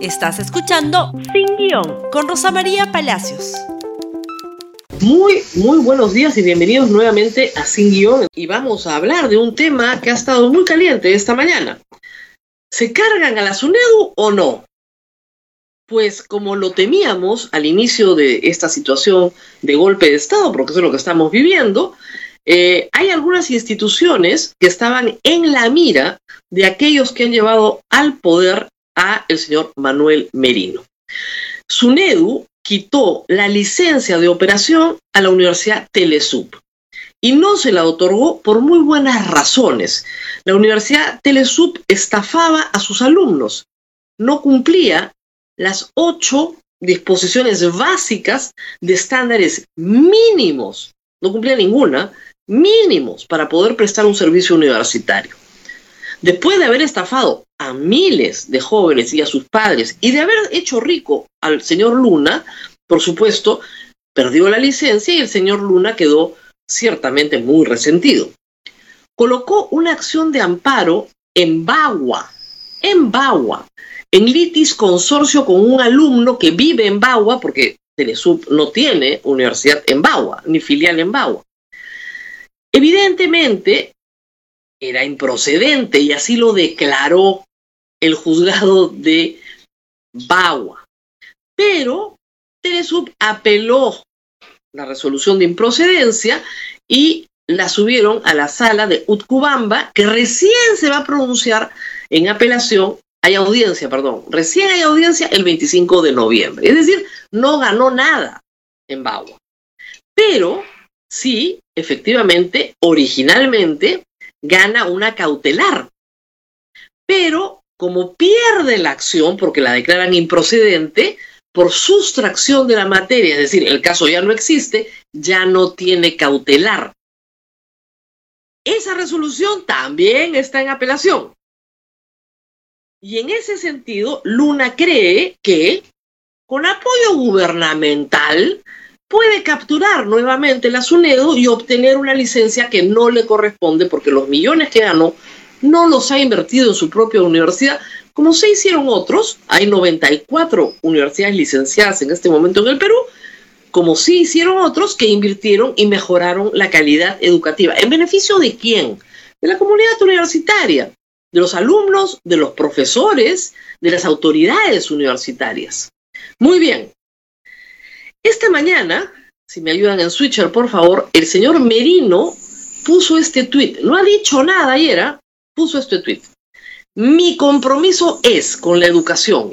Estás escuchando Sin Guión con Rosa María Palacios. Muy, muy buenos días y bienvenidos nuevamente a Sin Guión. Y vamos a hablar de un tema que ha estado muy caliente esta mañana. ¿Se cargan a la SUNEDU o no? Pues como lo temíamos al inicio de esta situación de golpe de Estado, porque eso es lo que estamos viviendo, eh, hay algunas instituciones que estaban en la mira de aquellos que han llevado al poder a el señor Manuel Merino. SUNEDU quitó la licencia de operación a la Universidad Telesub y no se la otorgó por muy buenas razones. La Universidad Telesub estafaba a sus alumnos, no cumplía las ocho disposiciones básicas de estándares mínimos, no cumplía ninguna, mínimos para poder prestar un servicio universitario. Después de haber estafado a miles de jóvenes y a sus padres y de haber hecho rico al señor Luna, por supuesto, perdió la licencia y el señor Luna quedó ciertamente muy resentido. Colocó una acción de amparo en Bagua, en Bagua, en litis consorcio con un alumno que vive en Bagua, porque Telesub no tiene universidad en Bagua, ni filial en Bagua. Evidentemente, era improcedente y así lo declaró el juzgado de Bagua. Pero Telesub apeló la resolución de improcedencia y la subieron a la sala de Utcubamba, que recién se va a pronunciar en apelación, hay audiencia, perdón, recién hay audiencia el 25 de noviembre. Es decir, no ganó nada en Bagua. Pero sí, efectivamente, originalmente gana una cautelar. Pero como pierde la acción porque la declaran improcedente, por sustracción de la materia, es decir, el caso ya no existe, ya no tiene cautelar. Esa resolución también está en apelación. Y en ese sentido, Luna cree que con apoyo gubernamental puede capturar nuevamente la SUNEDO y obtener una licencia que no le corresponde porque los millones que ganó no los ha invertido en su propia universidad, como se hicieron otros. Hay 94 universidades licenciadas en este momento en el Perú, como sí hicieron otros que invirtieron y mejoraron la calidad educativa. ¿En beneficio de quién? De la comunidad universitaria, de los alumnos, de los profesores, de las autoridades universitarias. Muy bien, esta mañana, si me ayudan en Switcher, por favor, el señor Merino puso este tweet. No ha dicho nada ayer, puso este tweet. Mi compromiso es con la educación.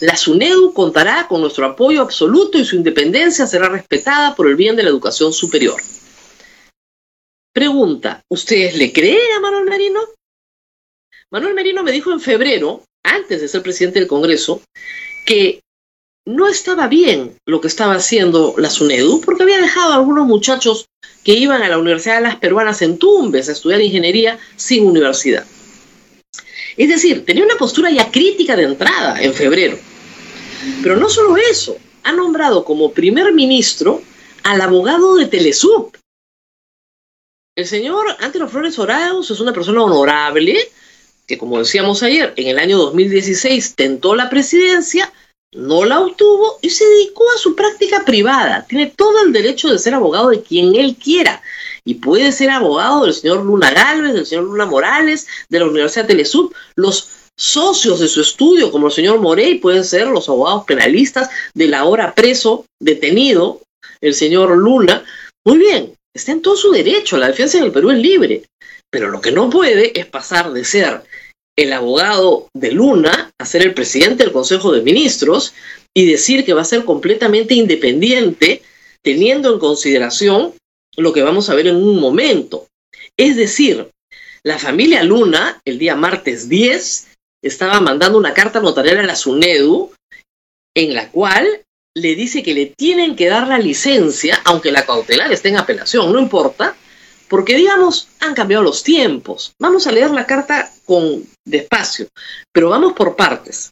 La SUNEDU contará con nuestro apoyo absoluto y su independencia será respetada por el bien de la educación superior. Pregunta, ¿ustedes le creen a Manuel Merino? Manuel Merino me dijo en febrero, antes de ser presidente del Congreso, que no estaba bien lo que estaba haciendo la SUNEDU, porque había dejado a algunos muchachos que iban a la Universidad de las Peruanas en Tumbes a estudiar ingeniería sin universidad. Es decir, tenía una postura ya crítica de entrada en febrero. Pero no solo eso, ha nombrado como primer ministro al abogado de Telesub. El señor Antero Flores Oraus es una persona honorable que, como decíamos ayer, en el año 2016 tentó la presidencia, no la obtuvo y se dedicó a su práctica privada. Tiene todo el derecho de ser abogado de quien él quiera. Y puede ser abogado del señor Luna Galvez, del señor Luna Morales, de la Universidad Telesub. Los socios de su estudio, como el señor Morey, pueden ser los abogados penalistas del ahora preso, detenido, el señor Luna. Muy bien, está en todo su derecho. La defensa en el Perú es libre. Pero lo que no puede es pasar de ser el abogado de Luna a ser el presidente del Consejo de Ministros y decir que va a ser completamente independiente, teniendo en consideración lo que vamos a ver en un momento. Es decir, la familia Luna, el día martes 10, estaba mandando una carta notarial a la SUNEDU en la cual le dice que le tienen que dar la licencia, aunque la cautelar esté en apelación, no importa, porque digamos, han cambiado los tiempos. Vamos a leer la carta con despacio, pero vamos por partes.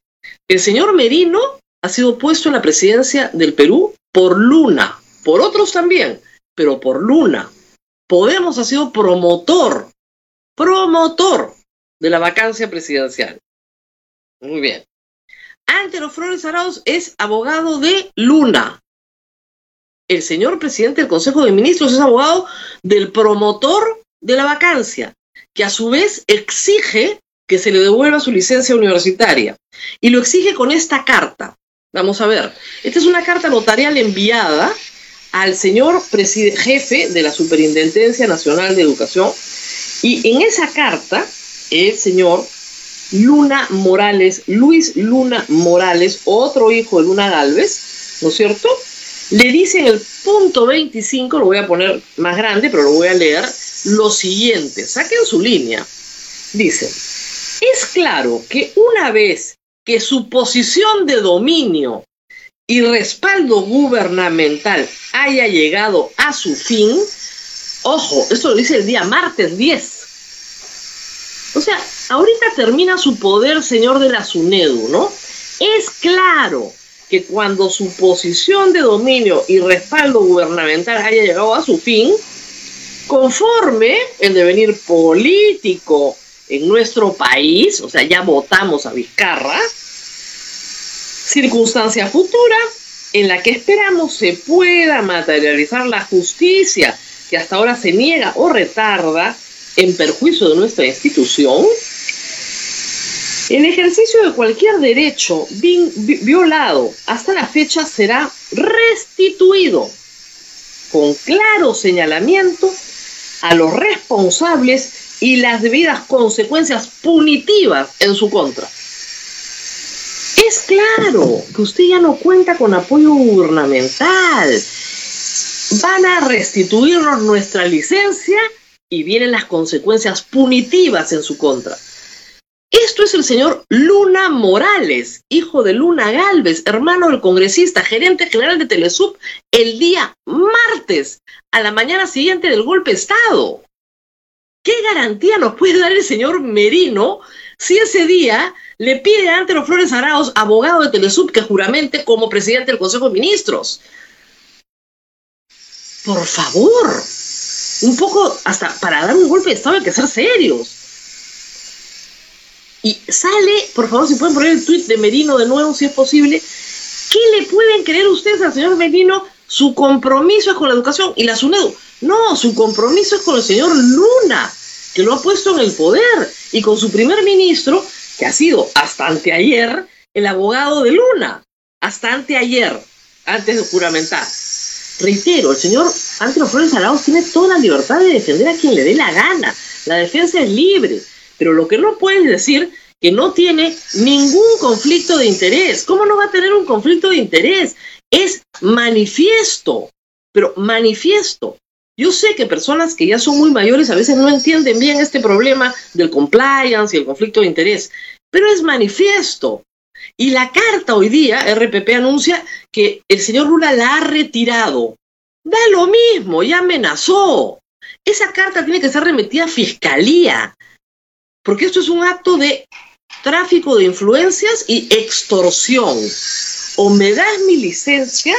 El señor Merino ha sido puesto en la presidencia del Perú por Luna, por otros también, pero por Luna. Podemos ha sido promotor, promotor de la vacancia presidencial. Muy bien. Antero Flores Arauz es abogado de Luna. El señor presidente del Consejo de Ministros es abogado del promotor de la vacancia, que a su vez exige que se le devuelva su licencia universitaria. Y lo exige con esta carta. Vamos a ver. Esta es una carta notarial enviada al señor jefe de la Superintendencia Nacional de Educación. Y en esa carta, el señor Luna Morales, Luis Luna Morales, otro hijo de Luna Galvez, ¿no es cierto? Le dice en el punto 25, lo voy a poner más grande, pero lo voy a leer, lo siguiente, saquen su línea. Dice, es claro que una vez que su posición de dominio y respaldo gubernamental haya llegado a su fin, ojo, esto lo dice el día martes 10, o sea, ahorita termina su poder, señor de la SUNEDU, ¿no? Es claro que cuando su posición de dominio y respaldo gubernamental haya llegado a su fin, conforme el devenir político en nuestro país, o sea, ya votamos a Vizcarra, circunstancia futura en la que esperamos se pueda materializar la justicia que hasta ahora se niega o retarda en perjuicio de nuestra institución, el ejercicio de cualquier derecho violado hasta la fecha será restituido con claro señalamiento a los responsables y las debidas consecuencias punitivas en su contra. Es claro que usted ya no cuenta con apoyo gubernamental. Van a restituirnos nuestra licencia y vienen las consecuencias punitivas en su contra. Es el señor Luna Morales, hijo de Luna Galvez, hermano del congresista, gerente general de Telesub, el día martes, a la mañana siguiente del golpe de Estado. ¿Qué garantía nos puede dar el señor Merino si ese día le pide a Antero Flores Araos, abogado de Telesub, que juramente como presidente del Consejo de Ministros? Por favor, un poco, hasta para dar un golpe de Estado hay que ser serios. Y sale, por favor, si pueden poner el tweet de Merino de nuevo, si es posible. ¿Qué le pueden creer ustedes al señor Merino? Su compromiso es con la educación y la SUNEDU. No, su compromiso es con el señor Luna, que lo ha puesto en el poder, y con su primer ministro, que ha sido hasta anteayer el abogado de Luna. Hasta anteayer, antes de juramentar. Reitero, el señor Antero Flores Arauz tiene toda la libertad de defender a quien le dé la gana. La defensa es libre. Pero lo que no puede decir que no tiene ningún conflicto de interés. ¿Cómo no va a tener un conflicto de interés? Es manifiesto, pero manifiesto. Yo sé que personas que ya son muy mayores a veces no entienden bien este problema del compliance y el conflicto de interés, pero es manifiesto. Y la carta hoy día, RPP anuncia que el señor Lula la ha retirado. Da lo mismo, ya amenazó. Esa carta tiene que ser remetida a fiscalía, porque esto es un acto de tráfico de influencias y extorsión. O me das mi licencia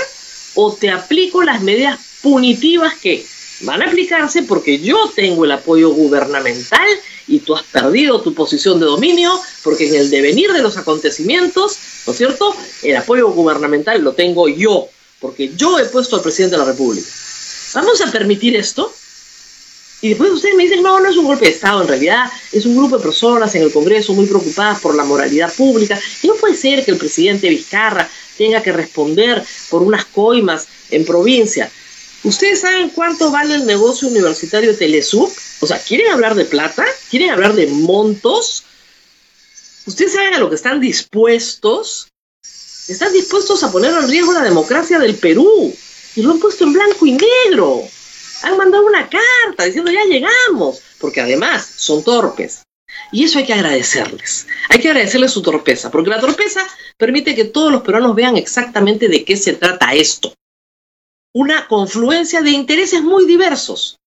o te aplico las medidas punitivas que van a aplicarse porque yo tengo el apoyo gubernamental y tú has perdido tu posición de dominio porque en el devenir de los acontecimientos, ¿no es cierto? El apoyo gubernamental lo tengo yo porque yo he puesto al presidente de la República. ¿Vamos a permitir esto? Y después ustedes me dicen, no, no es un golpe de Estado, en realidad es un grupo de personas en el Congreso muy preocupadas por la moralidad pública. Y no puede ser que el presidente Vizcarra tenga que responder por unas coimas en provincia. ¿Ustedes saben cuánto vale el negocio universitario de Telesub? O sea, ¿quieren hablar de plata? ¿Quieren hablar de montos? ¿Ustedes saben a lo que están dispuestos? Están dispuestos a poner en riesgo la democracia del Perú. Y lo han puesto en blanco y negro. Han mandado una carta diciendo ya llegamos. Porque además son torpes. Y eso hay que agradecerles. Hay que agradecerles su torpeza. Porque la torpeza permite que todos los peruanos vean exactamente de qué se trata esto una confluencia de intereses muy diversos.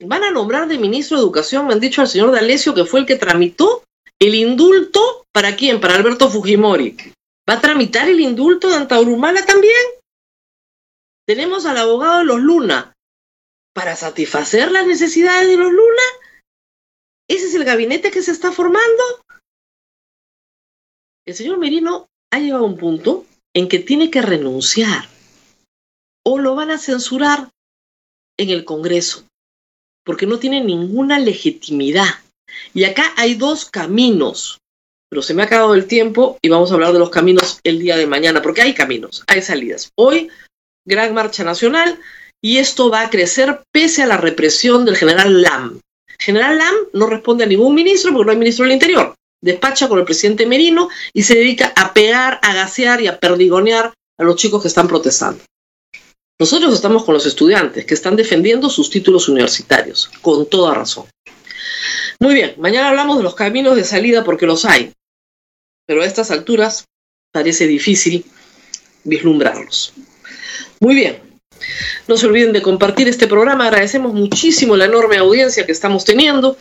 Van a nombrar de ministro de Educación, me han dicho al señor D'Alessio que fue el que tramitó el indulto, ¿para quién? Para Alberto Fujimori. ¿Va a tramitar el indulto de Antaurumala también? Tenemos al abogado de los Luna para satisfacer las necesidades de los Luna. ¿Ese es el gabinete que se está formando? el señor Merino ha llegado a un punto en que tiene que renunciar o lo van a censurar en el Congreso, porque no tiene ninguna legitimidad. Y acá hay dos caminos, pero se me ha acabado el tiempo y vamos a hablar de los caminos el día de mañana, porque hay caminos, hay salidas. Hoy, gran marcha nacional y esto va a crecer pese a la represión del general Lam. General Lam no responde a ningún ministro porque no hay ministro del Interior. Despacha con el presidente Merino y se dedica a pegar, a gasear y a perdigonear a los chicos que están protestando. Nosotros estamos con los estudiantes que están defendiendo sus títulos universitarios, con toda razón. Muy bien, mañana hablamos de los caminos de salida porque los hay, pero a estas alturas parece difícil vislumbrarlos. Muy bien, no se olviden de compartir este programa, agradecemos muchísimo la enorme audiencia que estamos teniendo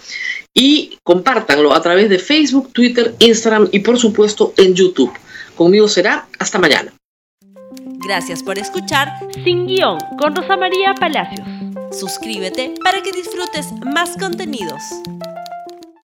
y compártanlo a través de Facebook, Twitter, Instagram y por supuesto en YouTube. Conmigo será hasta mañana. Gracias por escuchar Sin Guión con Rosa María Palacios. Suscríbete para que disfrutes más contenidos.